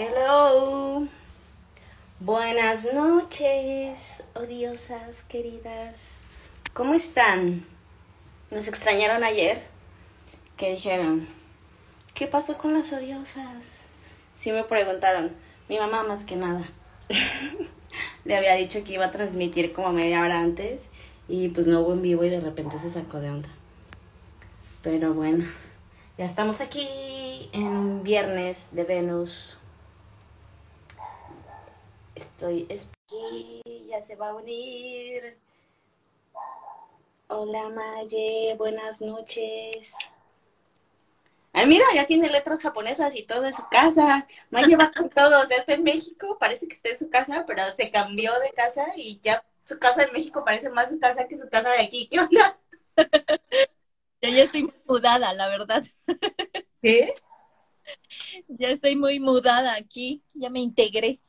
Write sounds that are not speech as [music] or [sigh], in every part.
Hello. Buenas noches, odiosas queridas. ¿Cómo están? ¿Nos extrañaron ayer? ¿Qué dijeron? ¿Qué pasó con las odiosas? Sí me preguntaron. Mi mamá más que nada. [laughs] Le había dicho que iba a transmitir como media hora antes y pues no hubo en vivo y de repente se sacó de onda. Pero bueno, ya estamos aquí en viernes de Venus. Estoy aquí, ya se va a unir. Hola Maye, buenas noches. Ay, mira, ya tiene letras japonesas y todo en su casa. Maye va con todo, o sea, está en México, parece que está en su casa, pero se cambió de casa y ya su casa en México parece más su casa que su casa de aquí. ¿Qué onda? [laughs] Yo ya estoy mudada, la verdad. ¿Qué? [laughs] Ya estoy muy mudada aquí, ya me integré.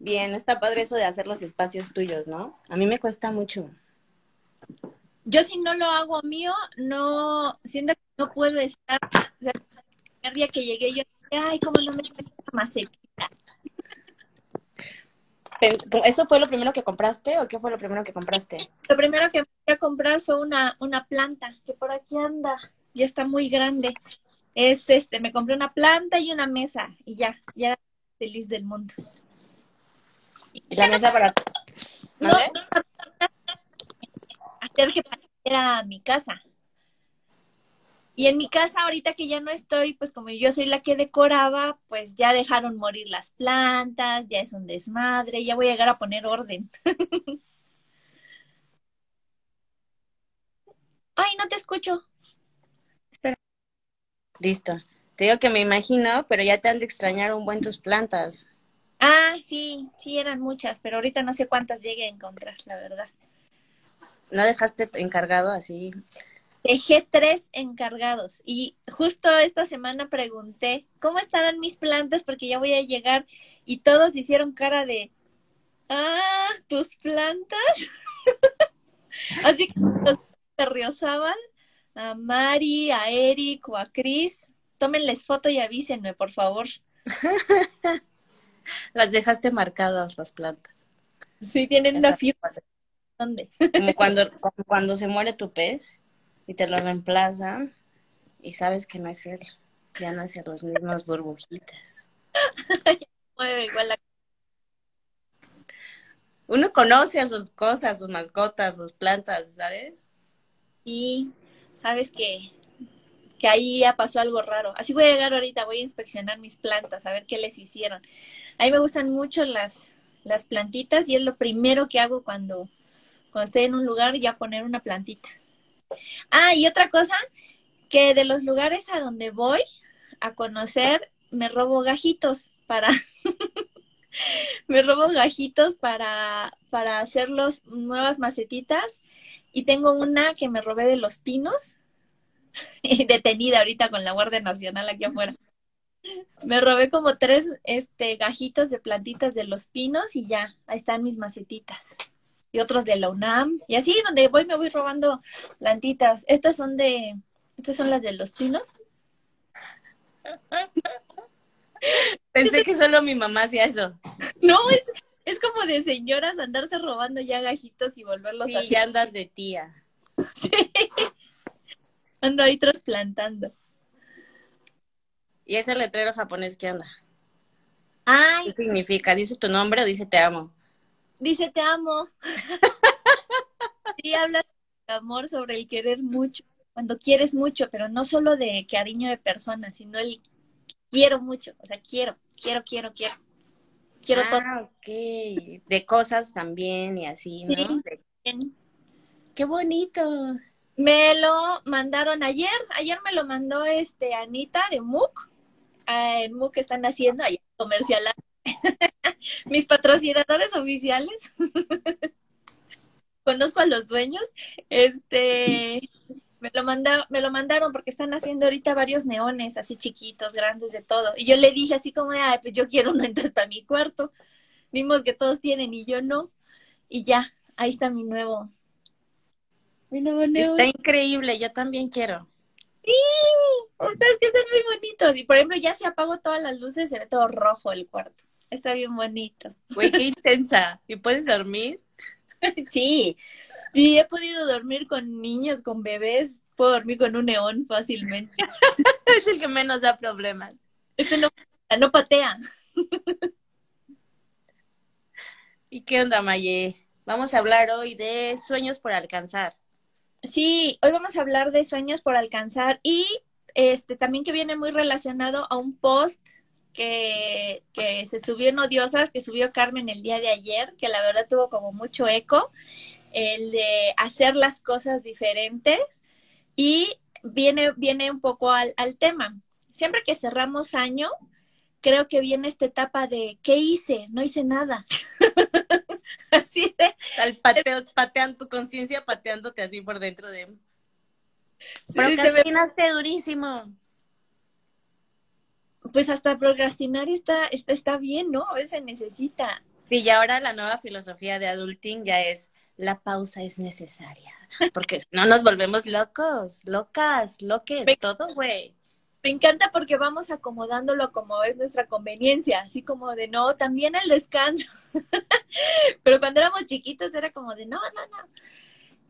Bien, está padre eso de hacer los espacios tuyos, ¿no? A mí me cuesta mucho. Yo si no lo hago mío, no, siento que no puedo estar. O sea, el primer día que llegué yo dije, ay, cómo no me macetita. ¿Eso fue lo primero que compraste o qué fue lo primero que compraste? Lo primero que fui a comprar fue una, una planta, que por aquí anda, ya está muy grande. Es este, me compré una planta y una mesa, y ya, ya feliz del mundo. ¿Y la mesa para... No, hacer que pareciera mi casa. Y en mi casa, ahorita que ya no estoy, pues como yo soy la que decoraba, pues ya dejaron morir las plantas, ya es un desmadre, ya voy a llegar a poner orden. [laughs] Ay, no te escucho. Listo. Te digo que me imagino, pero ya te han de extrañar un buen tus plantas. Ah, sí, sí, eran muchas, pero ahorita no sé cuántas llegue a encontrar, la verdad. ¿No dejaste encargado así? Dejé tres encargados y justo esta semana pregunté, ¿cómo estarán mis plantas? Porque ya voy a llegar y todos hicieron cara de, ah, tus plantas. [laughs] Así que los Berriozábal, a Mari, a Eric o a Chris, tómenles foto y avísenme, por favor. [laughs] [laughs] Las dejaste marcadas las plantas. Sí, tienen una firma. ¿Dónde? Como cuando, [laughs] cuando se muere tu pez y te lo reemplazan y sabes que no es él. Ya no es él, los mismos burbujitas. Mueve igual la Uno conoce a sus cosas, sus mascotas, sus plantas, ¿sabes? Sí, sabes que, que ahí ya pasó algo raro. Así voy a llegar ahorita, voy a inspeccionar mis plantas, a ver qué les hicieron. A mí me gustan mucho las, las plantitas y es lo primero que hago cuando, cuando estoy en un lugar, ya poner una plantita. Ah, y otra cosa, que de los lugares a donde voy a conocer, me robo gajitos para... [laughs] me robo gajitos para, para hacerlos nuevas macetitas y tengo una que me robé de los pinos, [laughs] detenida ahorita con la Guardia Nacional aquí afuera. Me robé como tres este, gajitos de plantitas de los pinos y ya, ahí están mis macetitas. Y otros de la UNAM. Y así donde voy me voy robando plantitas. Estas son de, estas son las de los pinos. [laughs] Pensé que solo mi mamá hacía eso. [laughs] No, es, es como de señoras andarse robando ya gajitos y volverlos Sí, así. ya andas de tía. Sí. Ando ahí trasplantando. ¿Y ese letrero japonés qué onda? Ay, ¿Qué significa? ¿Dice tu nombre o dice te amo? Dice te amo. [laughs] Sí, habla de amor sobre el querer mucho, cuando quieres mucho, pero no solo de cariño de persona, sino el quiero mucho, o sea, quiero, quiero, quiero, quiero. Quiero todo. ah, ok. De cosas también y así, ¿no? Sí. De-. Qué bonito. Me lo mandaron ayer, ayer me lo mandó este Anita de MOOC. Ah, en MOOC están haciendo ahí comercial. [laughs] Mis patrocinadores oficiales. [laughs] Conozco a los dueños. Este me lo manda, me lo mandaron porque están haciendo ahorita varios neones así chiquitos, grandes de todo. Y yo le dije así como, ay, pues yo quiero uno [laughs] entonces para mi cuarto. Vimos que todos tienen y yo no. Y ya, ahí está mi nuevo. Está increíble, yo también quiero. Sí, es que están muy bonitos. Y por ejemplo, ya se apagó todas las luces, se ve todo rojo el cuarto. Está bien bonito. Güey, qué [laughs] intensa. ¿Y puedes dormir? sí, sí, he podido dormir con niños, con bebés. Puedo dormir con un neón fácilmente. [laughs] es el que menos da problemas. Este no, no patea. ¿Y qué onda, Maye? Vamos a hablar hoy de sueños por alcanzar. Sí, hoy vamos a hablar de sueños por alcanzar y este también que viene muy relacionado a un post que, que se subió en Odiosas, que subió Carmen el día de ayer, que la verdad tuvo como mucho eco, el de hacer las cosas diferentes y viene, viene un poco al, al tema. Siempre que cerramos año, creo que viene esta etapa de ¿qué hice? No hice nada. [laughs] así de. Al pateo, patean tu conciencia pateándote así por dentro de. Sí, Procrastinaste durísimo. Pues hasta procrastinar está, está, está bien, ¿no? A veces se necesita. Y ahora la nueva filosofía de adulting ya es la pausa es necesaria. Porque no nos volvemos locos, locas, loques, todo, güey. Me encanta porque vamos acomodándolo como es nuestra conveniencia, así como de no, también el descanso. [laughs] Pero cuando éramos chiquitos era como de no, no, no.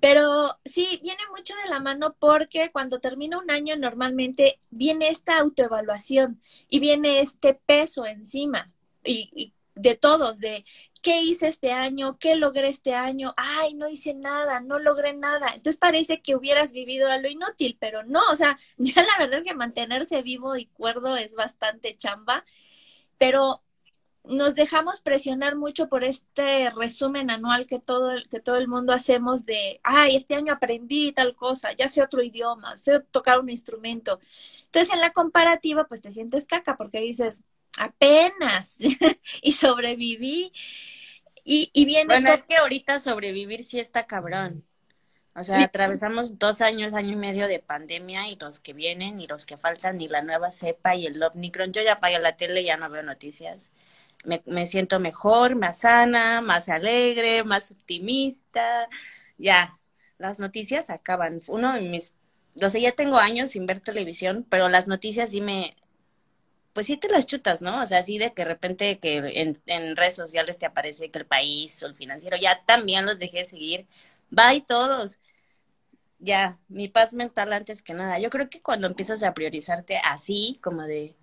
Pero sí, viene mucho de la mano porque cuando termina un año normalmente viene esta autoevaluación y viene este peso encima y, y de todos, de ¿qué hice este año? ¿Qué logré este año? Ay, no hice nada, no logré nada. Entonces parece que hubieras vivido a lo inútil, pero no, o sea, [laughs] ya la verdad es que mantenerse vivo y cuerdo es bastante chamba, pero nos dejamos presionar mucho por este resumen anual que todo, que todo el mundo hacemos de, ay, este año aprendí tal cosa, ya sé otro idioma, sé tocar un instrumento. Entonces en la comparativa, pues te sientes caca porque dices, apenas [laughs] y sobreviví. Y, y viene. Bueno, es que ahorita sobrevivir sí está cabrón. O sea, atravesamos dos años, año y medio de pandemia y los que vienen y los que faltan y la nueva cepa y el Omicron. Yo ya apagué la tele, ya no veo noticias. Me, me siento mejor, más sana, más alegre, más optimista. Ya, las noticias acaban. Uno de mis, o sea, ya tengo años sin ver televisión, pero las noticias sí me, pues sí te las chutas, ¿no? O sea, así de que de repente que en, en redes sociales te aparece que el país o el financiero, ya también los dejé de seguir. Bye todos. Ya, mi paz mental antes que nada. Yo creo que cuando empiezas a priorizarte así, como de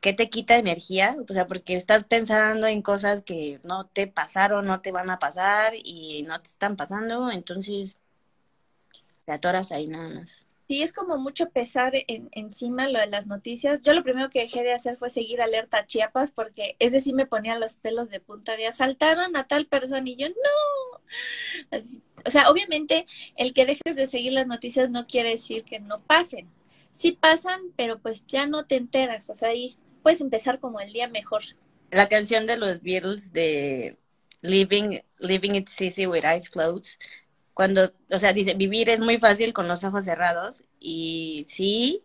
¿qué te quita energía? O sea, porque estás pensando en cosas que no te pasaron, no te van a pasar y no te están pasando, entonces te atoras ahí nada más sí es como mucho pesar en, encima lo de las noticias. Yo lo primero que dejé de hacer fue seguir alerta Chiapas porque es decir me ponía los pelos de punta de asaltaron a tal persona y yo no. o sea, obviamente el que dejes de seguir las noticias no quiere decir que no pasen. Sí pasan, pero pues ya no te enteras. O sea, ahí puedes empezar como el día mejor. La canción de los Beatles de Living, Living It's Easy with Eyes Closed cuando, o sea, dice, vivir es muy fácil con los ojos cerrados y sí,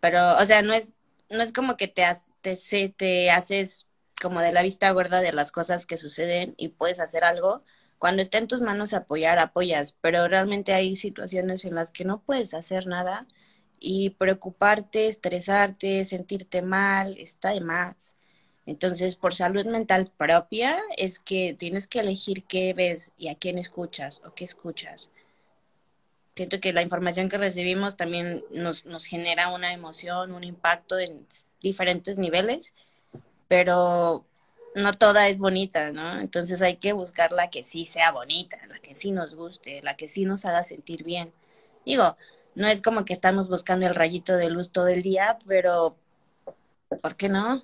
pero, o sea, no es, no es como que te, te, te haces como de la vista gorda de las cosas que suceden y puedes hacer algo. Cuando está en tus manos apoyar, apoyas, pero realmente hay situaciones en las que no puedes hacer nada y preocuparte, estresarte, sentirte mal, está de más. Entonces, por salud mental propia, es que tienes que elegir qué ves y a quién escuchas o qué escuchas. Siento que la información que recibimos también nos, nos genera una emoción, un impacto en diferentes niveles, pero no toda es bonita, ¿no? Entonces hay que buscar la que sí sea bonita, la que sí nos guste, la que sí nos haga sentir bien. Digo, no es como que estamos buscando el rayito de luz todo el día, pero ¿por qué no?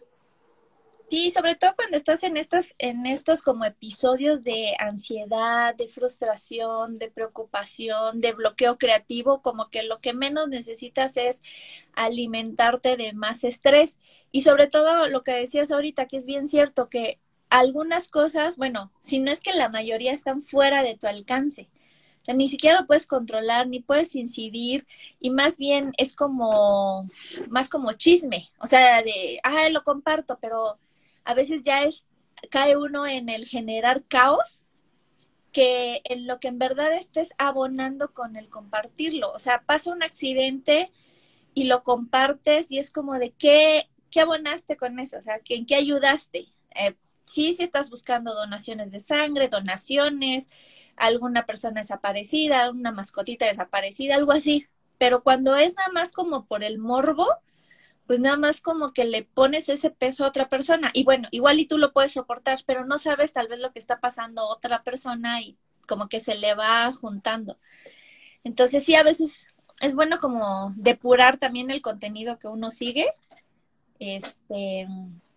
Sí, sobre todo cuando estás en estas, en estos como episodios de ansiedad, de frustración, de preocupación, de bloqueo creativo, como que lo que menos necesitas es alimentarte de más estrés. Y sobre todo lo que decías ahorita, que es bien cierto, que algunas cosas, bueno, si no es que la mayoría están fuera de tu alcance. O sea, ni siquiera lo puedes controlar, ni puedes incidir, y más bien es como, más como chisme. O sea, de, ah, lo comparto, pero a veces ya es, cae uno en el generar caos que en lo que en verdad estés abonando con el compartirlo. O sea, pasa un accidente y lo compartes y es como de qué, qué abonaste con eso, o sea, ¿en qué ayudaste? Eh, sí, sí estás buscando donaciones de sangre, donaciones, alguna persona desaparecida, una mascotita desaparecida, algo así. Pero cuando es nada más como por el morbo, pues nada más como que le pones ese peso a otra persona. Y bueno, igual y tú lo puedes soportar, pero no sabes tal vez lo que está pasando a otra persona y como que se le va juntando. Entonces sí, a veces es bueno como depurar también el contenido que uno sigue, este,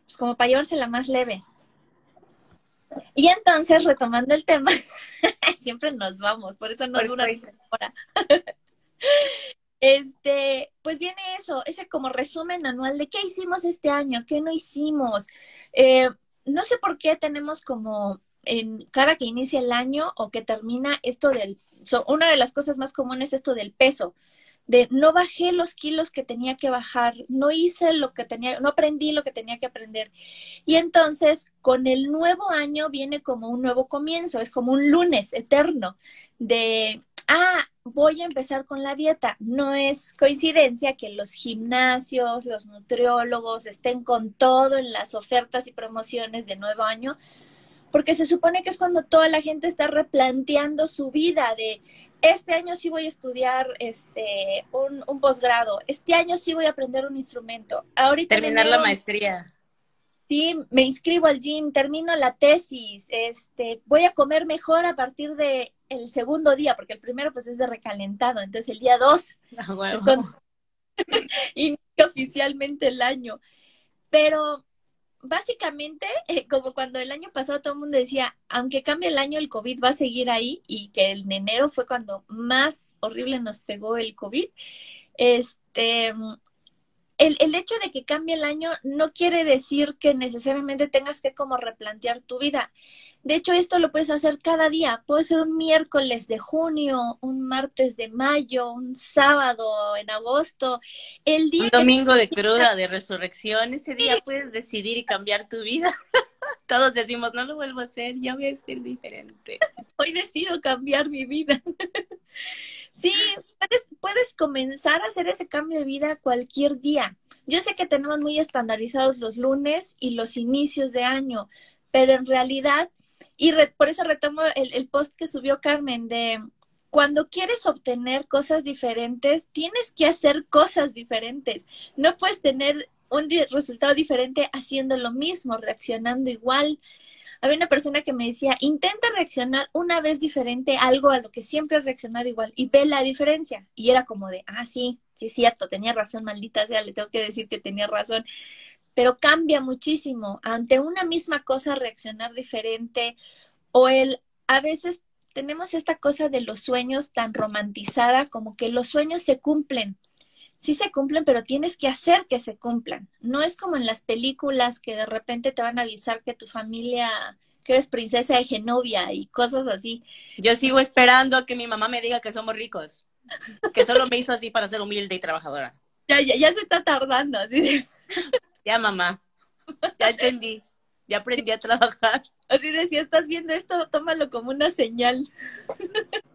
pues como para llevársela más leve. Y entonces, retomando el tema, [laughs] siempre nos vamos, por eso no dura una hora. [laughs] Este, pues viene eso, ese como resumen anual de qué hicimos este año, qué no hicimos. Eh, no sé por qué tenemos como en cada que inicia el año o que termina esto del, una de las cosas más comunes es esto del peso, de no bajé los kilos que tenía que bajar, no hice lo que tenía, no aprendí lo que tenía que aprender. Y entonces con el nuevo año viene como un nuevo comienzo, es como un lunes eterno de ah, voy a empezar con la dieta. No es coincidencia que los gimnasios, los nutriólogos estén con todo en las ofertas y promociones de nuevo año, porque se supone que es cuando toda la gente está replanteando su vida de este año sí voy a estudiar este un, un posgrado, este año sí voy a aprender un instrumento. Ahorita terminar la maestría. Sí, me inscribo al gym, termino la tesis, este, voy a comer mejor a partir de el segundo día, porque el primero pues es de recalentado, entonces el día dos [laughs] ah, es cuando [laughs] inicia oficialmente el año. Pero básicamente, eh, como cuando el año pasado todo el mundo decía, aunque cambie el año, el COVID va a seguir ahí y que en enero fue cuando más horrible nos pegó el COVID, este, el, el, hecho de que cambie el año no quiere decir que necesariamente tengas que como replantear tu vida. De hecho, esto lo puedes hacer cada día. Puede ser un miércoles de junio, un martes de mayo, un sábado en agosto. El día un domingo de cruda, de resurrección. Ese día puedes decidir y cambiar tu vida. [laughs] Todos decimos, no lo vuelvo a hacer, ya voy a ser diferente. Hoy decido cambiar mi vida. [laughs] Sí, puedes, puedes comenzar a hacer ese cambio de vida cualquier día. Yo sé que tenemos muy estandarizados los lunes y los inicios de año, pero en realidad y por eso retomo el, el post que subió Carmen de cuando quieres obtener cosas diferentes, tienes que hacer cosas diferentes. No puedes tener un resultado diferente haciendo lo mismo, reaccionando igual. Había una persona que me decía, intenta reaccionar una vez diferente algo a lo que siempre has reaccionado igual y ve la diferencia. Y era como de, ah, sí, sí es cierto, tenía razón, maldita sea, le tengo que decir que tenía razón pero cambia muchísimo. Ante una misma cosa reaccionar diferente o el a veces tenemos esta cosa de los sueños tan romantizada como que los sueños se cumplen. Sí se cumplen, pero tienes que hacer que se cumplan. No es como en las películas que de repente te van a avisar que tu familia, que eres princesa de Genovia y cosas así. Yo sigo esperando a que mi mamá me diga que somos ricos, que solo me hizo así para ser humilde y trabajadora. [laughs] Ya, ya, ya se está tardando. Así. [laughs] Ya, mamá. [laughs] Ya entendí. Ya aprendí a trabajar. Así decía, estás viendo esto, tómalo como una señal. [laughs]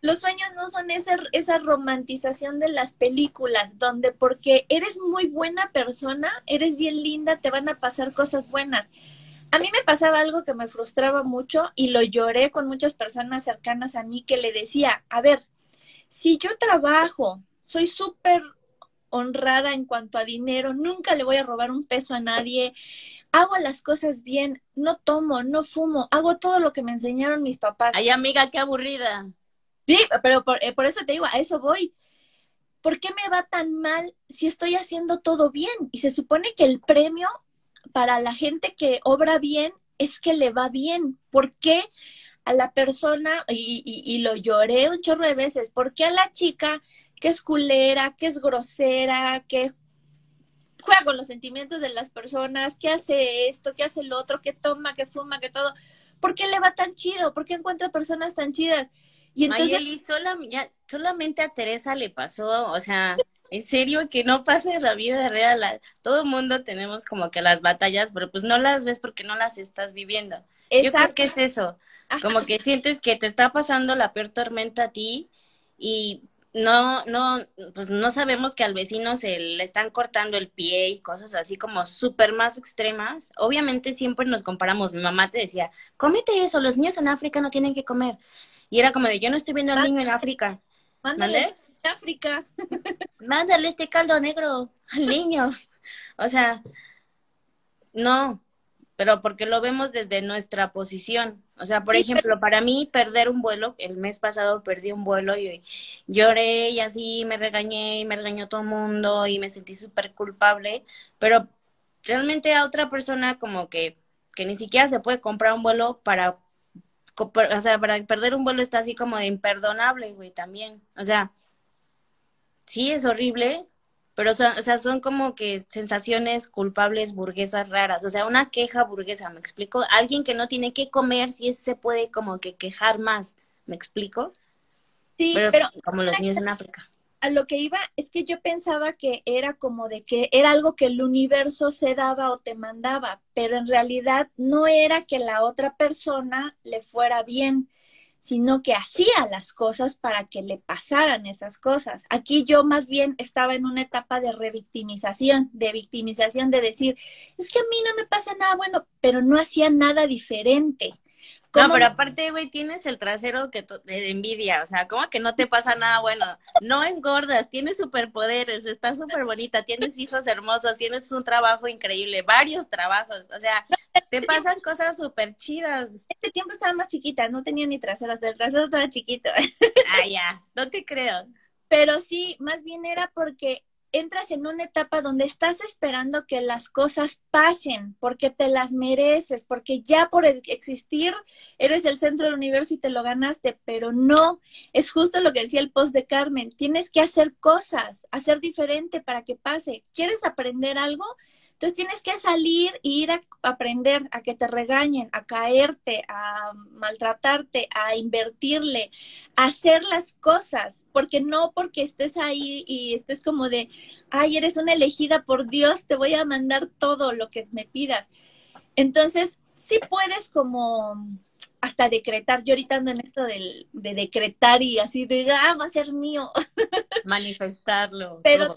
Los sueños no son esa, esa romantización de las películas, donde porque eres muy buena persona, eres bien linda, te van a pasar cosas buenas. A mí me pasaba algo que me frustraba mucho y lo lloré con muchas personas cercanas a mí que le decía, a ver, si yo trabajo, soy súper honrada en cuanto a dinero, nunca le voy a robar un peso a nadie, hago las cosas bien, no tomo, no fumo, hago todo lo que me enseñaron mis papás. Ay, amiga, qué aburrida. Sí, pero por, eh, por eso te digo, a eso voy. ¿Por qué me va tan mal si estoy haciendo todo bien? Y se supone que el premio para la gente que obra bien es que le va bien. ¿Por qué a la persona, y, y, y, lo lloré un chorro de veces, ¿por qué a la chica que es culera, que es grosera, que juega con los sentimientos de las personas, que hace esto, que hace lo otro, que toma, que fuma, que todo. ¿Por qué le va tan chido? ¿Por qué encuentra personas tan chidas? Y entonces... solamente a Teresa le pasó, o sea, en serio que no pasa en la vida real. Todo el mundo tenemos como que las batallas, pero pues no las ves porque no las estás viviendo. Yo creo que es eso. Como que sientes que te está pasando la peor tormenta a ti y no, no, pues no sabemos que al vecino se le están cortando el pie y cosas así como súper más extremas. Obviamente siempre nos comparamos. Mi mamá te decía, cómete eso, los niños en África no tienen que comer. Y era como de, yo no estoy viendo al niño en África. Mándale África. [laughs] Mándale este caldo negro al niño. [laughs] O sea, no, pero porque lo vemos desde nuestra posición. O sea, por ejemplo, para mí perder un vuelo, el mes pasado perdí un vuelo y lloré y así me regañé y me regañó todo el mundo y me sentí súper culpable, pero realmente a otra persona como que, que ni siquiera se puede comprar un vuelo para, o sea, para perder un vuelo está así como de imperdonable, güey, también. O sea, sí es horrible, pero son, o sea, son como que sensaciones culpables burguesas raras, o sea, una queja burguesa, ¿me explico? Alguien que no tiene que comer, si es, se puede como que quejar más, ¿me explico? Sí, pero, como los niños en África. A lo que iba es que yo pensaba que era como de que era algo que el universo se daba o te mandaba, pero en realidad no era que la otra persona le fuera bien, sino que hacía las cosas para que le pasaran esas cosas. Aquí yo más bien estaba en una etapa de revictimización, de victimización, de decir, es que a mí no me pasa nada bueno, pero no hacía nada diferente. No, pero aparte, güey, tienes el trasero que de envidia, o sea, ¿cómo que no te pasa nada bueno? No engordas, tienes superpoderes, estás súper bonita, tienes hijos hermosos, tienes un trabajo increíble, varios trabajos, o sea, te pasan cosas súper chidas. Este tiempo estaba más chiquita, no tenía ni traseros, el trasero estaba chiquito. Ah, ya, no te creo. Pero sí, más bien era porque entras en una etapa donde estás esperando que las cosas pasen, porque te las mereces, porque ya por existir eres el centro del universo y te lo ganaste, pero no, es justo lo que decía el post de Carmen, tienes que hacer cosas, hacer diferente para que pase. ¿Quieres aprender algo? Entonces tienes que salir e ir a aprender, a que te regañen, a caerte, a maltratarte, a invertirle, a hacer las cosas, porque no porque estés ahí y estés como de, ay, eres una elegida por Dios, te voy a mandar todo lo que me pidas. Entonces, sí puedes como hasta decretar. Yo ahorita ando en esto de, decretar y así de, ah, va a ser mío. [laughs] Manifestarlo. Pero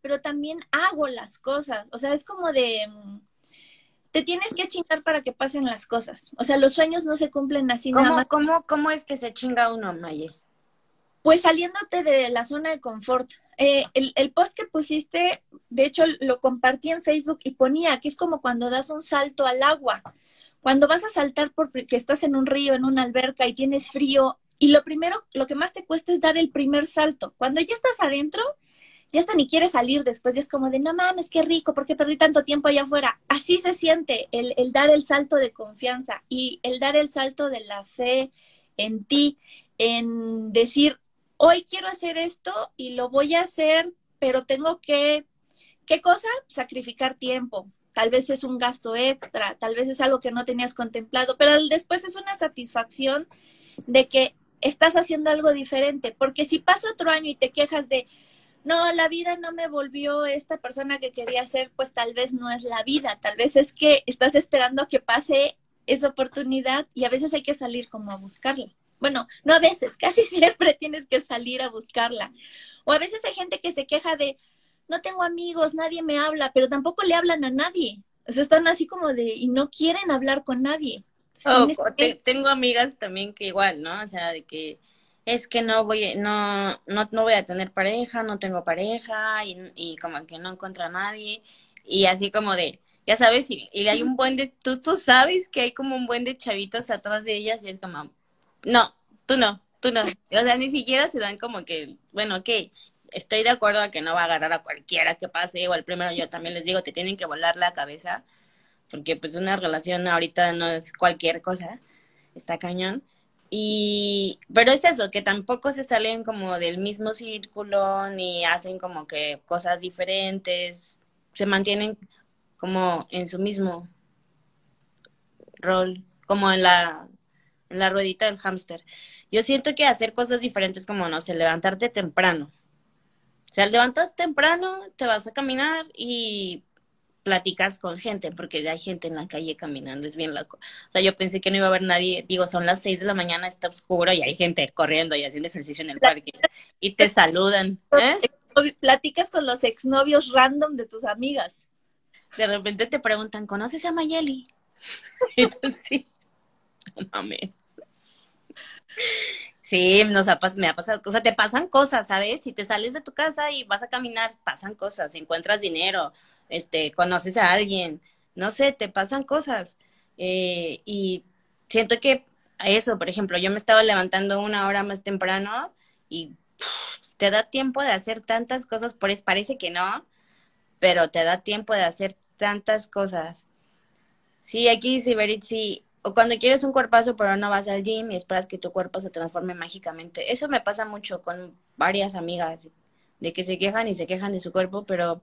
pero también hago las cosas. O sea, es como de, mm, te tienes que chingar para que pasen las cosas. O sea, los sueños no se cumplen así ¿Cómo, nada más. ¿cómo, ¿Cómo es que se chinga uno, Maye? Pues saliéndote de la zona de confort. Eh, el, el, post que pusiste, de hecho, lo compartí en Facebook y ponía que es como cuando das un salto al agua. Cuando vas a saltar porque estás en un río, en una alberca y tienes frío, y lo primero, lo que más te cuesta es dar el primer salto. Cuando ya estás adentro, ya hasta ni quiere salir después, ya es como de, no mames, qué rico, ¿por qué perdí tanto tiempo allá afuera? Así se siente el, el dar el salto de confianza y el dar el salto de la fe en ti, en decir, hoy quiero hacer esto y lo voy a hacer, pero tengo que, ¿qué cosa? Sacrificar tiempo. Tal vez es un gasto extra, tal vez es algo que no tenías contemplado, pero después es una satisfacción de que estás haciendo algo diferente, porque si pasa otro año y te quejas de, no, la vida no me volvió esta persona que quería ser, pues tal vez no es la vida, tal vez es que estás esperando que pase esa oportunidad y a veces hay que salir como a buscarla. Bueno, no a veces, [laughs] casi siempre tienes que salir a buscarla. O a veces hay gente que se queja de, no tengo amigos, nadie me habla, pero tampoco le hablan a nadie. O sea, están así como de, y no quieren hablar con nadie. Oh, tengo amigas también que igual, ¿no? O sea, de que es que no voy, no, no, no voy a tener pareja, no tengo pareja y, y como que no encuentro a nadie y así como de, ya sabes, y, y hay un buen de, tú, tú sabes que hay como un buen de chavitos atrás de ellas y es como, no, tú no, tú no, o sea, ni siquiera se dan como que, bueno, ok, estoy de acuerdo a que no va a agarrar a cualquiera que pase, o al primero yo también les digo, te tienen que volar la cabeza, porque pues una relación ahorita no es cualquier cosa, está cañón, y, pero es eso, que tampoco se salen como del mismo círculo ni hacen como que cosas diferentes, se mantienen como en su mismo rol, como en la, la ruedita del hámster. Yo siento que hacer cosas diferentes como, no sé, levantarte temprano. O sea, levantas temprano, te vas a caminar y platicas con gente, porque hay gente en la calle caminando, es bien loco. O sea, yo pensé que no iba a haber nadie, digo, son las seis de la mañana, está oscuro y hay gente corriendo y haciendo ejercicio en el parque y te saludan. ¿eh? Platicas con los exnovios random de tus amigas. De repente te preguntan, ¿conoces a Mayeli? [laughs] tú sí, no mames. Sí, nos ha, me ha pasado, o sea, te pasan cosas, ¿sabes? Si te sales de tu casa y vas a caminar, pasan cosas, encuentras dinero, este, conoces a alguien, no sé, te pasan cosas. Eh, y siento que eso, por ejemplo, yo me estaba levantando una hora más temprano y te da tiempo de hacer tantas cosas, parece que no, pero te da tiempo de hacer tantas cosas. Sí, aquí dice Berit, sí, o cuando quieres un cuerpazo pero no vas al gym y esperas que tu cuerpo se transforme mágicamente. Eso me pasa mucho con varias amigas, de que se quejan y se quejan de su cuerpo, pero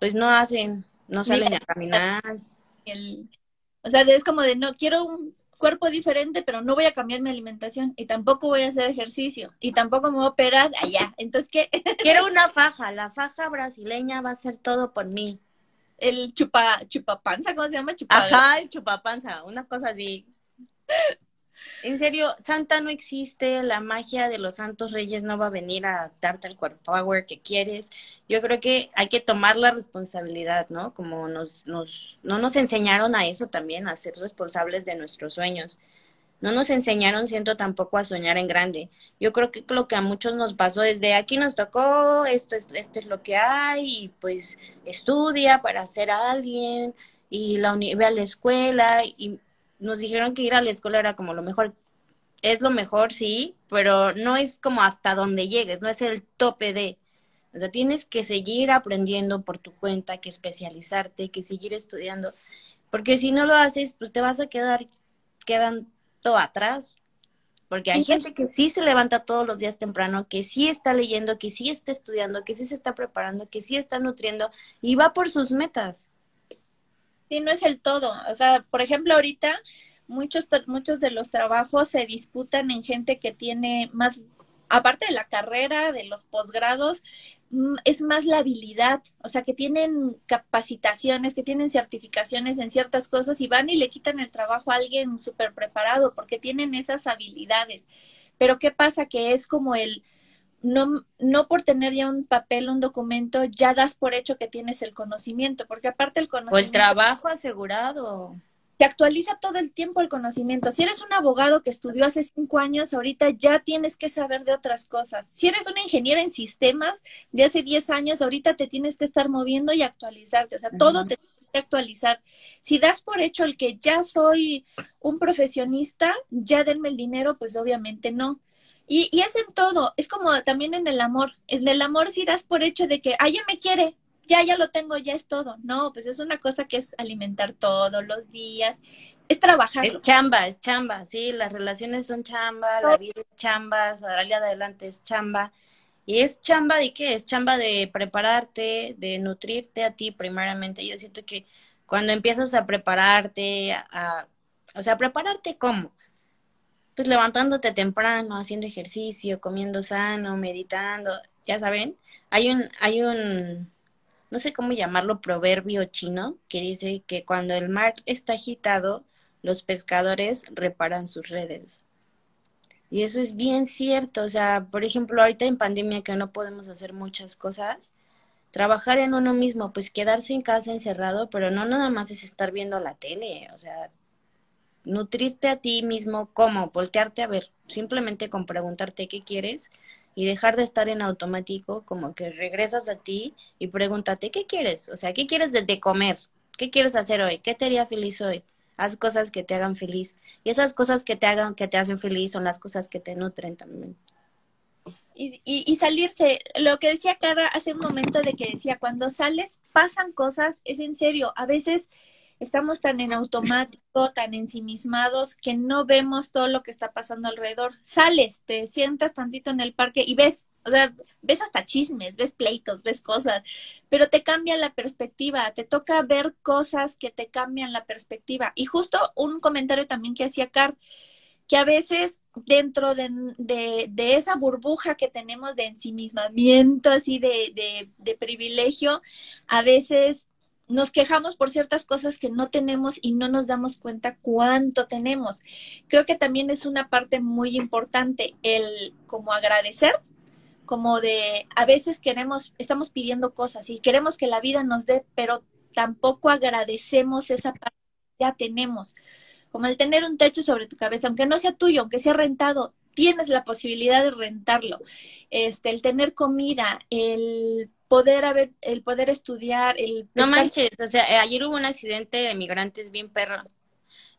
pues no hacen, no salen a caminar. o sea, es como de, no, quiero un cuerpo diferente, pero no voy a cambiar mi alimentación y tampoco voy a hacer ejercicio y tampoco me voy a operar allá. Entonces, ¿qué? [laughs] quiero una faja, la faja brasileña va a ser todo por mí el chupa, chupapanza, ¿cómo se llama? Ajá, el chupapanza, una cosa así. En serio, Santa no existe, la magia de los santos reyes no va a venir a darte el cuerpo power que quieres. Yo creo que hay que tomar la responsabilidad, ¿no? Como nos, nos, no nos enseñaron a eso también, a ser responsables de nuestros sueños. No nos enseñaron, siento, tampoco a soñar en grande. Yo creo que lo que a muchos nos pasó desde aquí nos tocó, esto es, esto es lo que hay, y pues estudia para ser alguien, y la ve a la escuela, y nos dijeron que ir a la escuela era como lo mejor. Es lo mejor, sí, pero no es como hasta donde llegues, no es el tope de. O sea, tienes que seguir aprendiendo por tu cuenta, que especializarte, que seguir estudiando, porque si no lo haces, pues te vas a quedar, quedan atrás, porque hay gente que sí se levanta todos los días temprano, que sí está leyendo, que sí está estudiando, que sí se está preparando, que sí está nutriendo y va por sus metas. Sí, no es el todo. O sea, por ejemplo, ahorita muchos, muchos de los trabajos se disputan en gente que tiene más aparte de la carrera, de los posgrados, mm, es más la habilidad, o sea, que tienen capacitaciones, que tienen certificaciones en ciertas cosas y van y le quitan el trabajo a alguien súper preparado porque tienen esas habilidades. Pero ¿qué pasa? Que es como el, no, no por tener ya un papel, un documento, ya das por hecho que tienes el conocimiento, porque aparte el conocimiento... O el trabajo asegurado se actualiza todo el tiempo el conocimiento. Si eres un abogado que estudió hace cinco años, ahorita ya tienes que saber de otras cosas. Si eres una ingeniera en sistemas de hace diez años, ahorita te tienes que estar moviendo y actualizarte. O sea, todo te tiene que actualizar. Si das por hecho el que ya soy un profesionista, ya denme el dinero, pues obviamente no. Y, y es en todo, es como también en el amor. En el amor si das por hecho de que, ah, ya me quiere, ya, ya lo tengo, ya es todo. No, pues es una cosa que es alimentar todos los días, es trabajar. Es chamba, es chamba, sí, las relaciones son chamba, la vida es chamba, salir adelante es chamba. Y es chamba de qué? Es chamba de prepararte, de nutrirte a ti primeramente. Yo siento que cuando empiezas a prepararte, a, o sea, prepararte cómo? Pues levantándote temprano, haciendo ejercicio, comiendo sano, meditando, ya saben. Hay un, hay un, no sé cómo llamarlo, proverbio chino, que dice que cuando el mar está agitado, los pescadores reparan sus redes. Y eso es bien cierto. O sea, por ejemplo, ahorita en pandemia que no podemos hacer muchas cosas, trabajar en uno mismo, pues quedarse en casa encerrado, pero no nada más es estar viendo la tele. O sea, nutrirte a ti mismo, ¿cómo? Voltearte a ver, simplemente con preguntarte qué quieres y dejar de estar en automático, como que regresas a ti y pregúntate, ¿qué quieres? O sea, ¿qué quieres desde comer? ¿Qué quieres hacer hoy? ¿Qué te haría feliz hoy? Haz cosas que te hagan feliz. Y esas cosas que te hagan, que te hacen feliz son las cosas que te nutren también. Y, y, y, salirse, lo que decía Cara hace un momento de que decía, cuando sales pasan cosas, es en serio, a veces estamos tan en automático, tan ensimismados, que no vemos todo lo que está pasando alrededor. Sales, te sientas tantito en el parque y ves, o sea, ves hasta chismes, ves pleitos, ves cosas, pero te cambia la perspectiva, te toca ver cosas que te cambian la perspectiva. Y justo un comentario también que hacía Car, que a veces dentro de, de, esa burbuja que tenemos de ensimismamiento, así de, de privilegio, a veces nos quejamos por ciertas cosas que no tenemos y no nos damos cuenta cuánto tenemos. Creo que también es una parte muy importante el como agradecer, como de a veces queremos, estamos pidiendo cosas y queremos que la vida nos dé, pero tampoco agradecemos esa parte que ya tenemos. Como el tener un techo sobre tu cabeza, aunque no sea tuyo, aunque sea rentado, tienes la posibilidad de rentarlo. Este, el tener comida, el poder haber, el poder estudiar, el No manches, o sea, eh, ayer hubo un accidente de migrantes bien perro.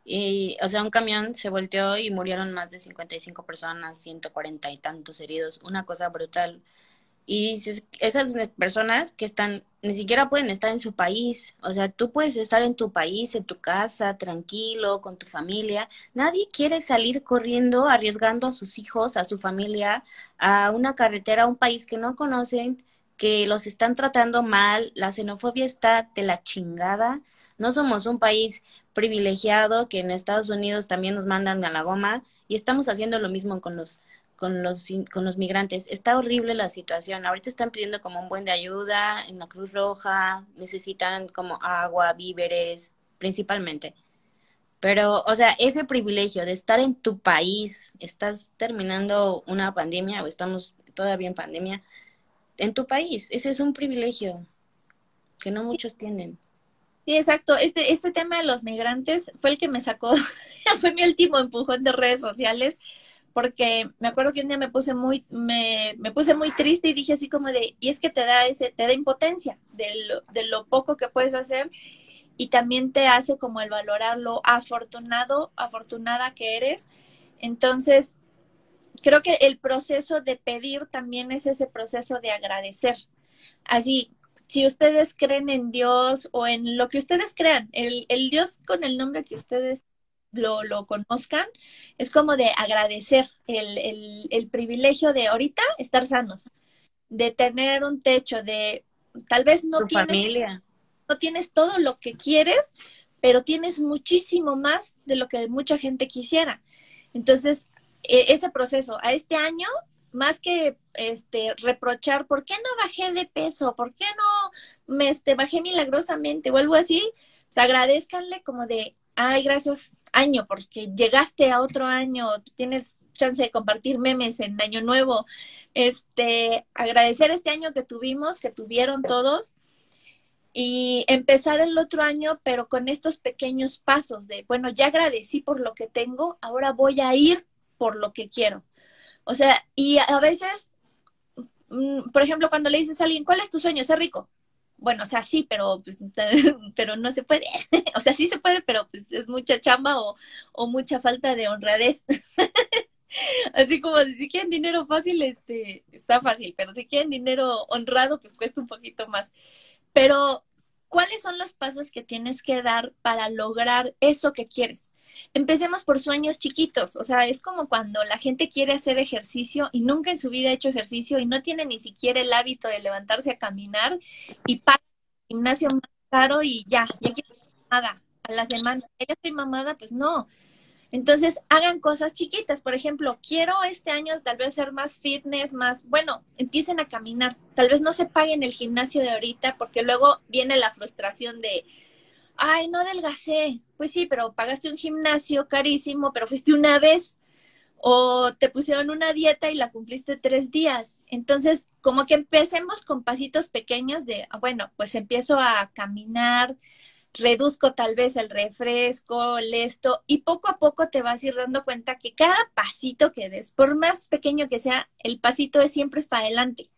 Y, o sea, un camión se volteó y murieron más de 55 personas, 140 y tantos heridos, una cosa brutal. Y dices, esas personas que están, ni siquiera pueden estar en su país. O sea, tú puedes estar en tu país, en tu casa, tranquilo, con tu familia. Nadie quiere salir corriendo, arriesgando a sus hijos, a su familia, a una carretera, a un país que no conocen que los están tratando mal, la xenofobia está de la chingada. No somos un país privilegiado que en Estados Unidos también nos mandan a la goma y estamos haciendo lo mismo con los con los con los migrantes. Está horrible la situación. Ahorita están pidiendo como un buen de ayuda en la Cruz Roja, necesitan como agua, víveres, principalmente. Pero, o sea, ese privilegio de estar en tu país, estás terminando una pandemia o estamos todavía en pandemia, en tu país. Ese es un privilegio que no muchos tienen. Sí, exacto. Este, este tema de los migrantes fue el que me sacó, [laughs] fue mi último empujón de redes sociales, porque me acuerdo que un día me puse muy, me, me puse muy triste y dije así como de, y es que te da ese, te da impotencia de lo, de lo poco que puedes hacer y también te hace como el valorar lo afortunado, afortunada que eres. Entonces, creo que el proceso de pedir también es ese proceso de agradecer. Así, si ustedes creen en Dios o en lo que ustedes crean, el, el Dios con el nombre que ustedes lo, lo conozcan, es como de agradecer el, el, el privilegio de ahorita estar sanos, de tener un techo, de tal vez no tienes, familia. no tienes todo lo que quieres, pero tienes muchísimo más de lo que mucha gente quisiera. Entonces, ese proceso. A este año, más que este reprochar por qué no bajé de peso, por qué no me este, bajé milagrosamente o algo así, pues agradezcanle como de, ay, gracias año, porque llegaste a otro año, tienes chance de compartir memes en año nuevo, este, agradecer este año que tuvimos, que tuvieron todos, y empezar el otro año, pero con estos pequeños pasos de, bueno, ya agradecí por lo que tengo, ahora voy a ir por lo que quiero. O sea, y a veces, mm, por ejemplo, cuando le dices a alguien, ¿cuál es tu sueño? Ser rico. Bueno, o sea, sí, pero, pues, [laughs] pero no se puede. [laughs] o sea, sí se puede, pero pues es mucha chamba o, o mucha falta de honradez. [laughs] Así como si quieren dinero fácil, este, está fácil, pero si quieren dinero honrado, pues cuesta un poquito más. Pero ¿cuáles son los pasos que tienes que dar para lograr eso que quieres? Empecemos por sueños chiquitos, o sea, es como cuando la gente quiere hacer ejercicio y nunca en su vida ha hecho ejercicio y no tiene ni siquiera el hábito de levantarse a caminar y para el gimnasio más caro y ya, ya quiero nada a la semana. ¿Ya estoy mamada? Pues no. Entonces, hagan cosas chiquitas. Por ejemplo, quiero este año tal vez ser más fitness, más, bueno, empiecen a caminar. Tal vez no se paguen el gimnasio de ahorita porque luego viene la frustración de, ay, no adelgacé. Pues sí, pero pagaste un gimnasio carísimo, pero fuiste una vez. O te pusieron una dieta y la cumpliste tres días. Entonces, como que empecemos con pasitos pequeños de, ah, bueno, pues empiezo a caminar, reduzco tal vez el refresco, el esto, y poco a poco te vas a ir dando cuenta que cada pasito que des, por más pequeño que sea, el pasito es siempre para adelante.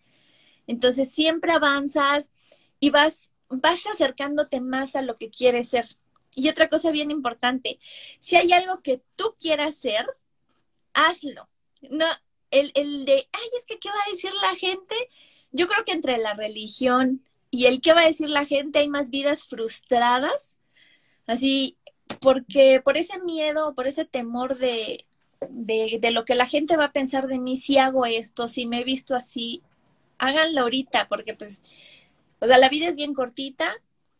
Entonces siempre avanzas y vas, vas acercándote más a lo que quieres ser. Y otra cosa bien importante, si hay algo que tú quieras ser, hazlo. No, el, el de, ay, es que, ¿qué va a decir la gente? Yo creo que entre la religión, y el qué va a decir la gente, hay más vidas frustradas, así, porque por ese miedo, por ese temor de, de, de, lo que la gente va a pensar de mí si hago esto, si me he visto así, háganlo ahorita, porque pues, o sea, la vida es bien cortita,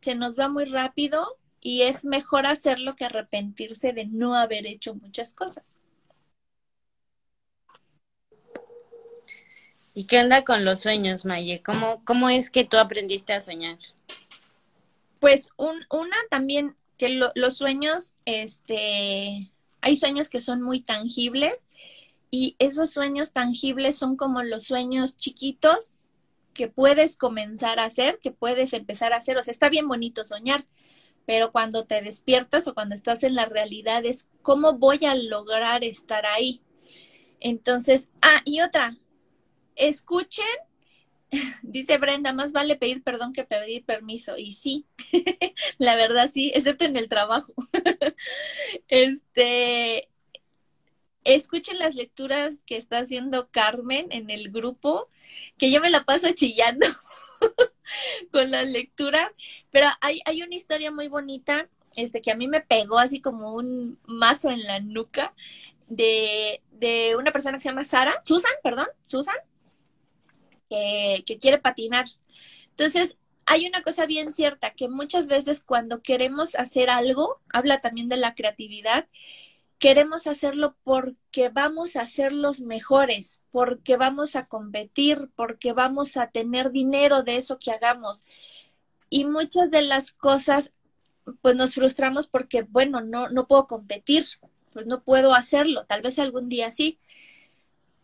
se nos va muy rápido y es mejor hacerlo que arrepentirse de no haber hecho muchas cosas. ¿Y qué onda con los sueños, Maye? ¿Cómo, ¿Cómo es que tú aprendiste a soñar? Pues un, una también que los sueños, este, hay sueños que son muy tangibles y esos sueños tangibles son como los sueños chiquitos que puedes comenzar a hacer, que puedes empezar a hacer. O sea, está bien bonito soñar, pero cuando te despiertas o cuando estás en la realidad es cómo voy a lograr estar ahí. Entonces, ah, y otra, escuchen [laughs] Dice Brenda, más vale pedir perdón que pedir permiso. Y sí, [laughs] la verdad sí, excepto en el trabajo. [laughs] este, escuchen las lecturas que está haciendo Carmen en el grupo, que yo me la paso chillando con las lecturas, pero hay, hay una historia muy bonita, este, que a mí me pegó así como un mazo en la nuca de, de una persona que se llama Sara, Susan, perdón, Susan, que, quiere patinar. Entonces, hay una cosa bien cierta, que muchas veces cuando queremos hacer algo, habla también de la creatividad, queremos hacerlo porque vamos a ser los mejores, porque vamos a competir, porque vamos a tener dinero de eso que hagamos. Y muchas de las cosas, pues nos frustramos porque, bueno, no, no puedo competir, pues no puedo hacerlo, tal vez algún día sí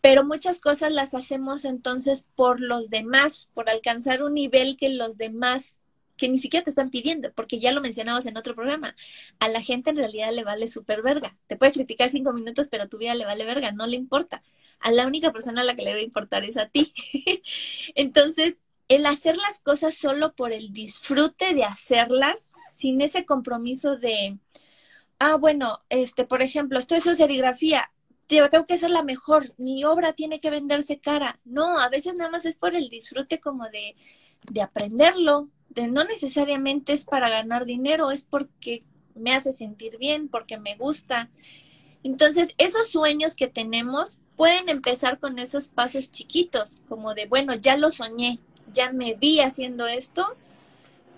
pero muchas cosas las hacemos entonces por los demás, por alcanzar un nivel que los demás, que ni siquiera te están pidiendo, porque ya lo mencionamos en otro programa, a la gente en realidad le vale súper verga. Te puede criticar cinco minutos, pero tu vida le vale verga, no le importa. A la única persona a la que le debe importar es a ti. [laughs] entonces, el hacer las cosas solo por el disfrute de hacerlas, sin ese compromiso de, ah, bueno, este, por ejemplo, esto es serigrafía, tengo que ser la mejor, mi obra tiene que venderse cara. No, a veces nada más es por el disfrute como de, de aprenderlo, de no necesariamente es para ganar dinero, es porque me hace sentir bien, porque me gusta. Entonces, esos sueños que tenemos pueden empezar con esos pasos chiquitos, como de, bueno, ya lo soñé, ya me vi haciendo esto,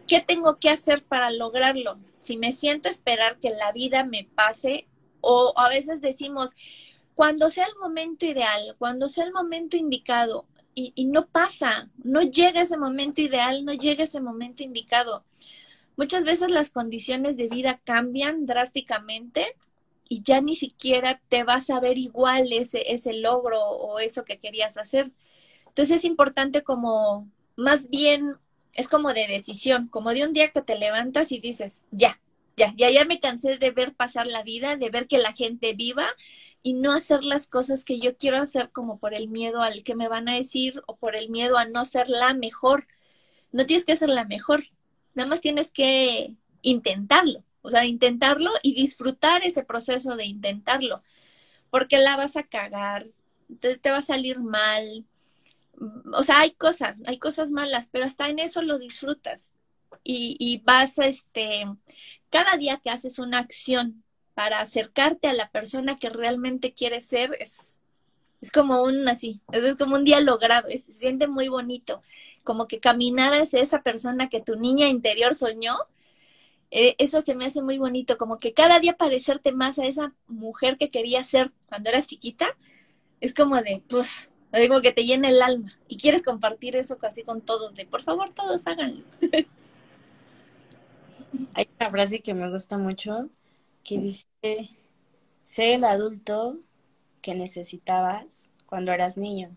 ¿qué tengo que hacer para lograrlo? Si me siento esperar que la vida me pase, o a veces decimos, cuando sea el momento ideal, cuando sea el momento indicado, y, no pasa, no llega ese momento ideal, no llega ese momento indicado. Muchas veces las condiciones de vida cambian drásticamente y ya ni siquiera te vas a ver igual ese, ese logro o eso que querías hacer. Entonces es importante como, más bien, es como de decisión, como de un día que te levantas y dices, ya, ya, ya, ya me cansé de ver pasar la vida, de ver que la gente viva y no hacer las cosas que yo quiero hacer como por el miedo al que me van a decir o por el miedo a no ser la mejor. No tienes que ser la mejor, nada más tienes que intentarlo, o sea, intentarlo y disfrutar ese proceso de intentarlo, porque la vas a cagar, te, va a salir mal, o sea, hay cosas, hay cosas malas, pero hasta en eso lo disfrutas y, y vas, este, cada día que haces una acción para acercarte a la persona que realmente quieres ser, es, es como un así, es como un día logrado, se siente muy bonito, como que caminar hacia esa persona que tu niña interior soñó, eh, eso se me hace muy bonito, como que cada día parecerte más a esa mujer que querías ser cuando eras chiquita, es como de, pues, digo que te llena el alma y quieres compartir eso casi con todos, de por favor todos háganlo. [laughs] Hay una frase que me gusta mucho que dice, sé el adulto que necesitabas cuando eras niño.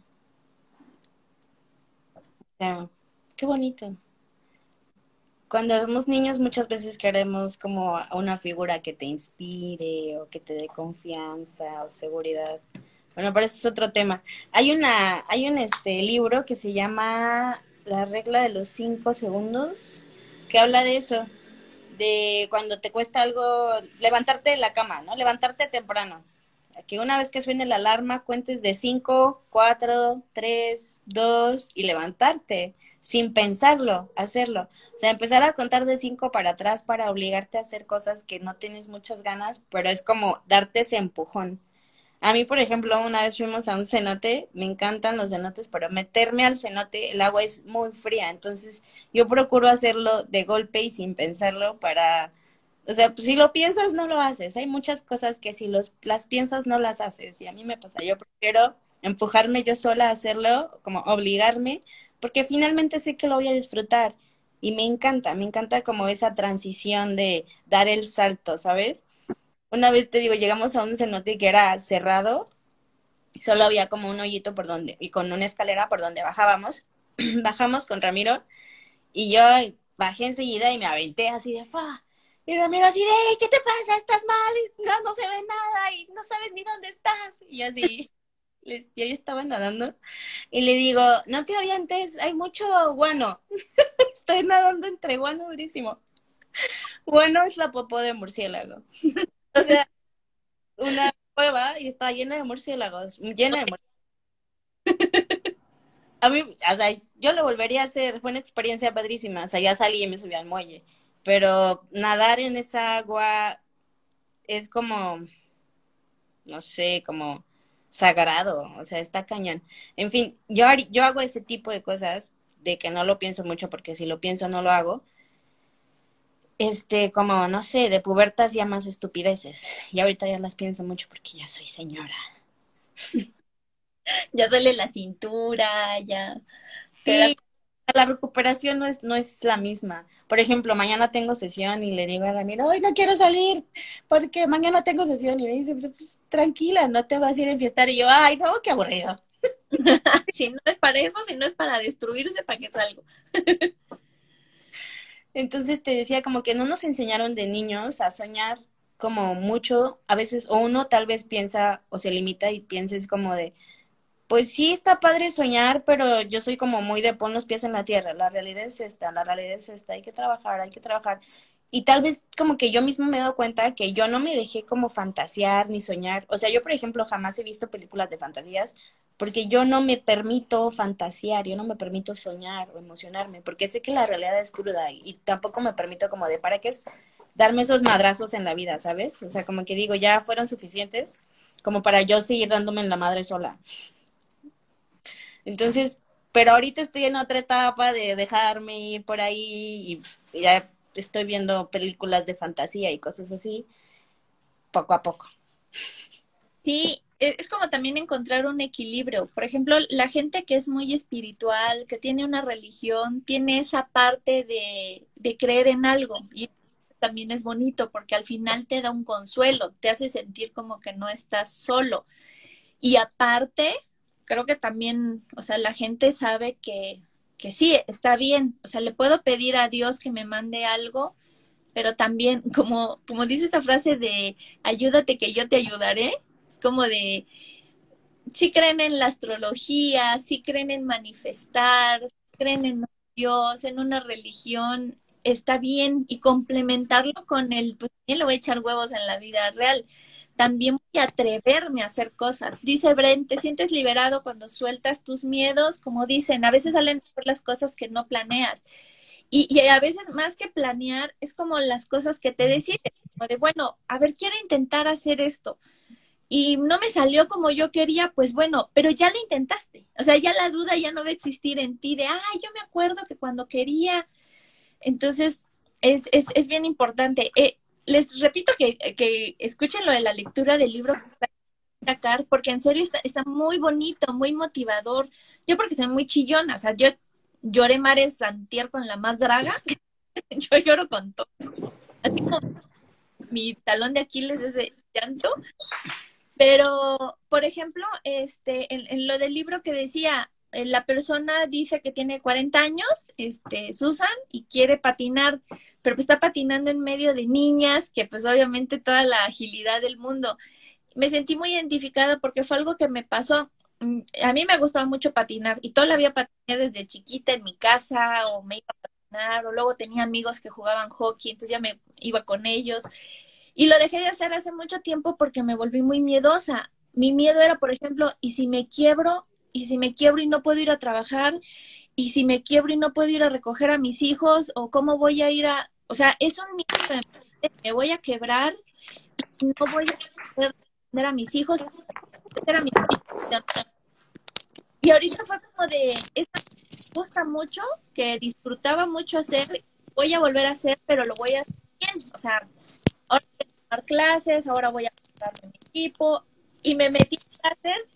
O sea, qué bonito. Cuando somos niños muchas veces queremos como una figura que te inspire o que te dé confianza o seguridad. Bueno, pero ese es otro tema. Hay una, hay un este libro que se llama La regla de los cinco segundos, que habla de eso, de cuando te cuesta algo levantarte de la cama, ¿no? Levantarte temprano. Que una vez que suene la alarma cuentes de 5, 4, 3, 2 y levantarte sin pensarlo, hacerlo. O sea, empezar a contar de 5 para atrás para obligarte a hacer cosas que no tienes muchas ganas, pero es como darte ese empujón. A mí, por ejemplo, una vez fuimos a un cenote, me encantan los cenotes, pero meterme al cenote, el agua es muy fría, entonces yo procuro hacerlo de golpe y sin pensarlo para, o sea, pues, si lo piensas, no lo haces. Hay muchas cosas que si los, las piensas, no las haces, y a mí me pasa, yo prefiero empujarme yo sola a hacerlo, como obligarme, porque finalmente sé que lo voy a disfrutar y me encanta, me encanta como esa transición de dar el salto, ¿sabes? Una vez te digo, llegamos a un cenote que era cerrado, solo había como un hoyito por donde, y con una escalera por donde bajábamos. [clears throat] Bajamos con Ramiro y yo bajé enseguida y me aventé así de fa. Y Ramiro así de, ¿qué te pasa? ¿Estás mal? No, no se ve nada y no sabes ni dónde estás. Y así, [laughs] les, yo estaba nadando. Y le digo, no te avientes, hay mucho guano. [laughs] Estoy nadando entre guano durísimo. Bueno, es la popó de murciélago. [laughs] o sea, una cueva y estaba llena de murciélagos, llena de murciélagos. [laughs] a mí, o sea, yo lo volvería a hacer, fue una experiencia padrísima. O sea, ya salí y me subí al muelle pero nadar en esa agua es como, no sé, como sagrado, o sea, está cañón. En fin, yo, yo hago ese tipo de cosas de que no lo pienso mucho porque si lo pienso no lo hago. Este, como, no sé, de pubertas ya más estupideces. Y ahorita ya las pienso mucho porque ya soy señora. [laughs] ya duele la cintura, ya la recuperación no es, no es la misma. Por ejemplo, mañana tengo sesión y le digo a Ramiro, hoy no quiero salir porque mañana tengo sesión. Y me dice, pues tranquila, no te vas a ir a enfiestar. Y yo, ay, no, qué aburrido. [laughs] [laughs] si no es para eso, si no es para destruirse, ¿para qué salgo? Entonces te decía como que no nos enseñaron de niños a soñar como mucho, a veces, o uno tal vez piensa o se limita y pienses como de, pues sí, está padre soñar, pero yo soy como muy de pon los pies en la tierra. La realidad es esta, la realidad es esta. Hay que trabajar, hay que trabajar. Y tal vez como que yo mismo me he dado cuenta que yo no me dejé como fantasear ni soñar. O sea, yo, por ejemplo, jamás he visto películas de fantasías porque yo no me permito fantasear, yo no me permito soñar o emocionarme, porque sé que la realidad es cruda y tampoco me permito como de, ¿para qué es darme esos madrazos en la vida, ¿sabes? O sea, como que digo, ya fueron suficientes como para yo seguir dándome en la madre sola. Entonces, pero ahorita estoy en otra etapa de dejarme ir por ahí y ya estoy viendo películas de fantasía y cosas así, poco a poco. Sí, es como también encontrar un equilibrio. Por ejemplo, la gente que es muy espiritual, que tiene una religión, tiene esa parte de, de creer en algo. Y también es bonito porque al final te da un consuelo, te hace sentir como que no estás solo. Y aparte, creo que también, o sea, la gente sabe que, que sí, está bien, o sea, le puedo pedir a Dios que me mande algo, pero también, [laughs] como, como dice esa frase de ayúdate que yo te ayudaré, es como de, si creen en la astrología, si creen en manifestar, creen en Dios, en una religión, está bien y complementarlo con el, pues también le voy a echar huevos en la vida real también voy a atreverme a hacer cosas. Dice Brent, te sientes liberado cuando sueltas tus miedos, como dicen, a veces salen por las cosas que no planeas. Y, y, a veces más que planear, es como las cosas que te deciden, como de, bueno, a ver, quiero intentar hacer esto. Y no me salió como yo quería, pues bueno, pero ya lo intentaste. O sea, ya la duda ya no va a existir en ti de, ah, yo me acuerdo que cuando quería. Entonces, es, es, es bien importante. Eh, les repito que, que escuchen lo de la lectura del libro porque en serio está, está muy bonito, muy motivador. Yo porque soy muy chillona, o sea, yo lloré mares Santier con la más draga, [laughs] yo lloro con todo. Así como mi talón de Aquiles es de llanto. Pero, por ejemplo, este, en, en lo del libro que decía, eh, la persona dice que tiene 40 años, este, Susan, y quiere patinar, pero pues está patinando en medio de niñas, que pues obviamente toda la agilidad del mundo. Me sentí muy identificada porque fue algo que me pasó. Mm, a mí me gustaba mucho patinar y toda la vida patiné desde chiquita en mi casa o me iba a patinar o luego tenía amigos que jugaban hockey, entonces ya me iba con ellos. Y lo dejé de hacer hace mucho tiempo porque me volví muy miedosa. Mi miedo era, por ejemplo, ¿y si me quiebro? y si me quiebro y no puedo ir a trabajar, y si me quiebro y no puedo ir a recoger a mis hijos, o cómo voy a ir a, o sea, es un miedo, me voy a quebrar y no voy a poder a mis hijos, y ahorita fue como de, esto me gusta mucho, que disfrutaba mucho hacer, voy a volver a hacer, pero lo voy a hacer bien, o sea, tomar clases, ahora voy a mi equipo, y me metí a hacer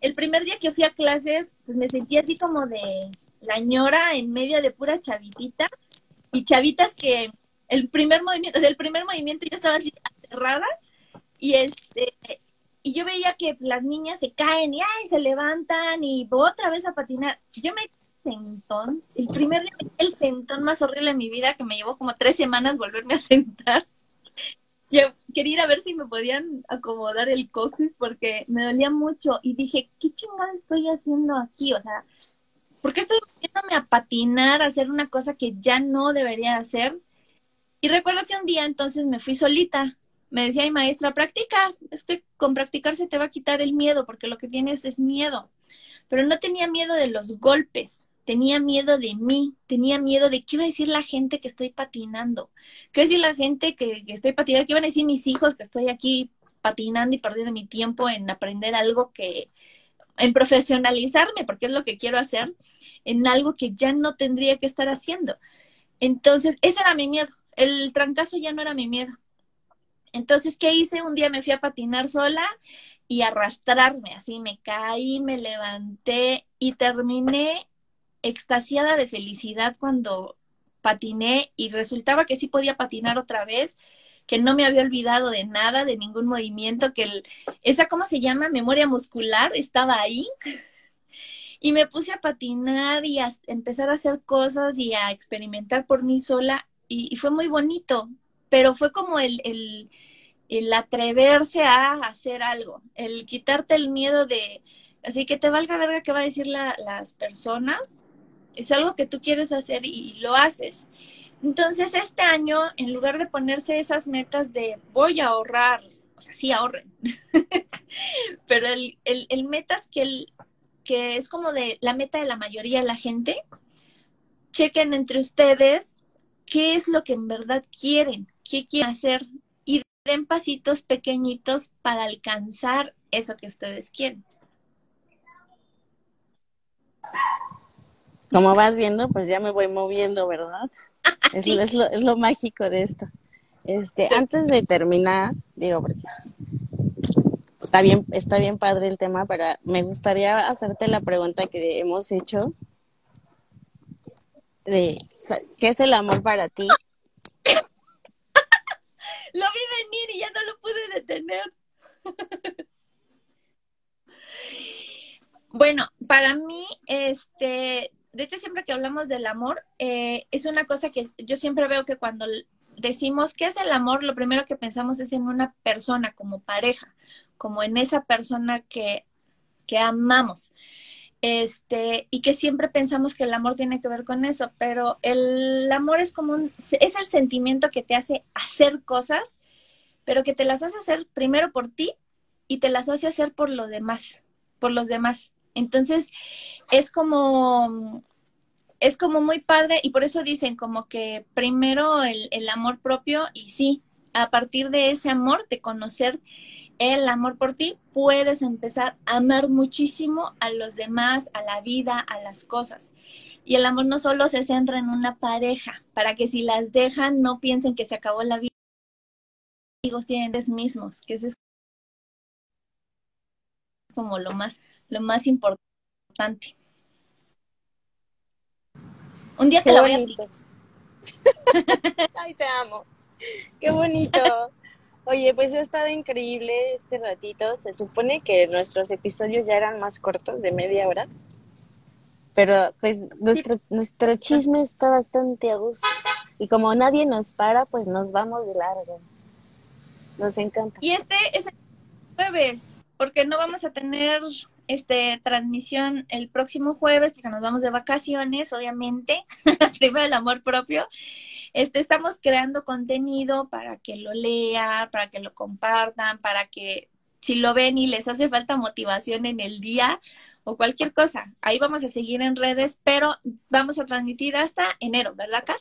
el primer día que fui a clases, pues me sentí así como de la ñora en medio de pura chavitita. y chavitas que el primer movimiento, o sea, el primer movimiento yo estaba así aterrada y este y yo veía que las niñas se caen y ay, se levantan y otra vez a patinar. Yo me sentón, el primer día el sentón más horrible de mi vida que me llevó como tres semanas volverme a sentar. Yo quería ir a ver si me podían acomodar el coxis porque me dolía mucho y dije, ¿qué chingada estoy haciendo aquí? O sea, ¿por qué estoy metiéndome a patinar, a hacer una cosa que ya no debería hacer? Y recuerdo que un día entonces me fui solita. Me decía mi maestra, practica, es que con practicar se te va a quitar el miedo, porque lo que tienes es miedo. Pero no tenía miedo de los golpes, tenía miedo de mí, tenía miedo de qué iba a decir la gente que estoy patinando, qué va a decir la gente que, que estoy patinando, qué iban a decir mis hijos que estoy aquí patinando y perdiendo mi tiempo en aprender algo que, en profesionalizarme, porque es lo que quiero hacer, en algo que ya no tendría que estar haciendo. Entonces, ese era mi miedo el trancazo ya no era mi miedo. Entonces, ¿qué hice? Un día me fui a patinar sola y arrastrarme, así me caí, me levanté y terminé extasiada de felicidad cuando patiné y resultaba que sí podía patinar otra vez, que no me había olvidado de nada, de ningún movimiento, que el, esa, ¿cómo se llama? Memoria muscular estaba ahí. [laughs] y me puse a patinar y a empezar a hacer cosas y a experimentar por mí sola y, fue muy bonito, pero fue como el, el, el, atreverse a hacer algo, el quitarte el miedo de, así que te valga verga qué va a decir la, las personas, es algo que tú quieres hacer y, lo haces. Entonces, este año, en lugar de ponerse esas metas de voy a ahorrar, o sea, sí ahorren, [laughs] pero el, el, el metas que, el, que es como de la meta de la mayoría de la gente, chequen entre ustedes qué es lo que en verdad quieren, qué quieren hacer y den pasitos pequeñitos para alcanzar eso que ustedes quieren. Como vas viendo, pues ya me voy moviendo, ¿verdad? [laughs] es, es, lo, es, lo, mágico de esto. Este, antes de terminar, digo, porque está bien, está bien padre el tema, pero me gustaría hacerte la pregunta que hemos hecho de ¿qué es el amor para ti? [laughs] lo vi venir y ya no lo pude detener. [laughs] bueno, para mí, este, de hecho siempre que hablamos del amor, eh, es una cosa que yo siempre veo que cuando decimos qué es el amor, lo primero que pensamos es en una persona como pareja, como en esa persona que, que amamos este, y que siempre pensamos que el amor tiene que ver con eso, pero el amor es como un, es el sentimiento que te hace hacer cosas, pero que te las hace hacer primero por ti y te las hace hacer por los demás, por los demás. Entonces, es como, es como muy padre y por eso dicen como que primero el, el amor propio y sí, a partir de ese amor, de conocer el amor por ti, puedes empezar a amar muchísimo a los demás, a la vida, a las cosas. Y el amor no solo se centra en una pareja, para que si las dejan no piensen que se acabó la vida. Amigos tienen mismos, que es como lo más, lo más importante. Un día te la voy a... Ay, te amo. Qué bonito. Oye, pues ha estado increíble este ratito. Se supone que nuestros episodios ya eran más cortos, de media hora. Pero pues nuestro, nuestro chisme está bastante a gusto. Y como nadie nos para, pues nos vamos de largo. Nos encanta. Y este es el jueves, porque no vamos a tener este transmisión el próximo jueves, porque nos vamos de vacaciones, obviamente. [laughs] Primero el amor propio. Este, estamos creando contenido para que lo lean, para que lo compartan, para que si lo ven y les hace falta motivación en el día o cualquier cosa, ahí vamos a seguir en redes, pero vamos a transmitir hasta enero, ¿verdad, Car?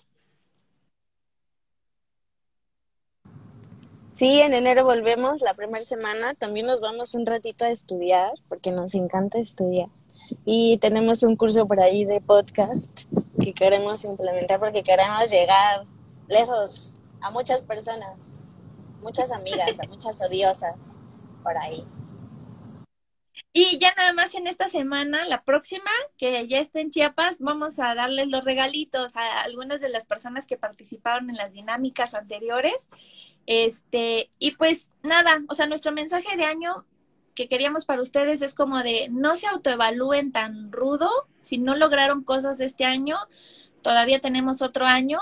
Sí, en enero volvemos la primera semana. También nos vamos un ratito a estudiar, porque nos encanta estudiar. Y tenemos un curso por ahí de podcast que queremos implementar porque queremos llegar lejos a muchas personas, muchas amigas, a muchas odiosas por ahí. Y ya nada más en esta semana, la próxima, que ya está en Chiapas, vamos a darles los regalitos a algunas de las personas que participaron en las dinámicas anteriores. Este, y pues nada, o sea, nuestro mensaje de año que queríamos para ustedes es como de no se autoevalúen tan rudo, si no lograron cosas este año, todavía tenemos otro año,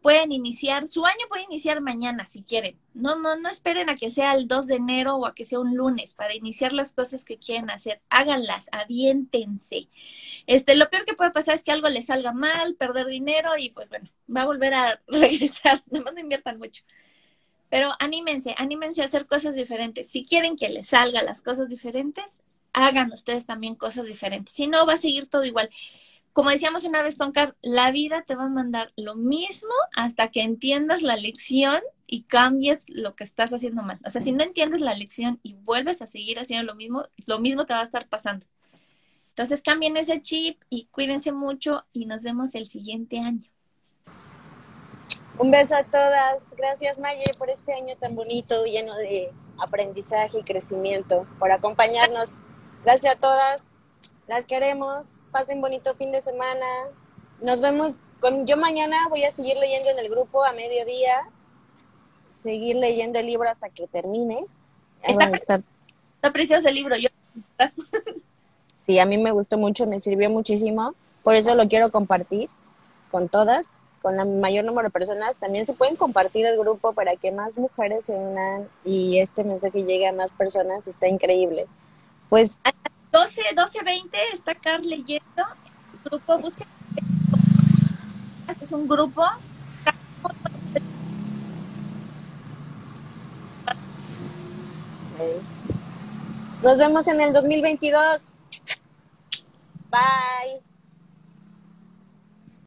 pueden iniciar, su año puede iniciar mañana si quieren. No, no, no esperen a que sea el 2 de enero o a que sea un lunes para iniciar las cosas que quieren hacer. Háganlas, aviéntense. Este, lo peor que puede pasar es que algo les salga mal, perder dinero y pues bueno, va a volver a [laughs] regresar. Nada más no inviertan mucho. Pero anímense, anímense a hacer cosas diferentes. Si quieren que les salgan las cosas diferentes, hagan ustedes también cosas diferentes. Si no, va a seguir todo igual. Como decíamos una vez con Car, la vida te va a mandar lo mismo hasta que entiendas la lección y cambies lo que estás haciendo mal. O sea, si no entiendes la lección y vuelves a seguir haciendo lo mismo, lo mismo te va a estar pasando. Entonces cambien ese chip y cuídense mucho y nos vemos el siguiente año. Un beso a todas. Gracias, Maye, por este año tan bonito, lleno de aprendizaje y crecimiento, por acompañarnos. Gracias a todas. Las queremos. Pasen bonito fin de semana. Nos vemos. Con, yo mañana voy a seguir leyendo en el grupo a mediodía. Seguir leyendo el libro hasta que termine. Está, precioso el libro. Yo... [laughs] sí, a mí me gustó mucho, me sirvió muchísimo. Por eso lo quiero compartir con todas con el mayor número de personas. También se pueden compartir el grupo para que más mujeres se unan y este mensaje llegue a más personas. Está increíble. Pues a 12, 12, 20 está Carl leyendo. El grupo, busquen. Este es un grupo. Nos vemos en el 2022. Bye.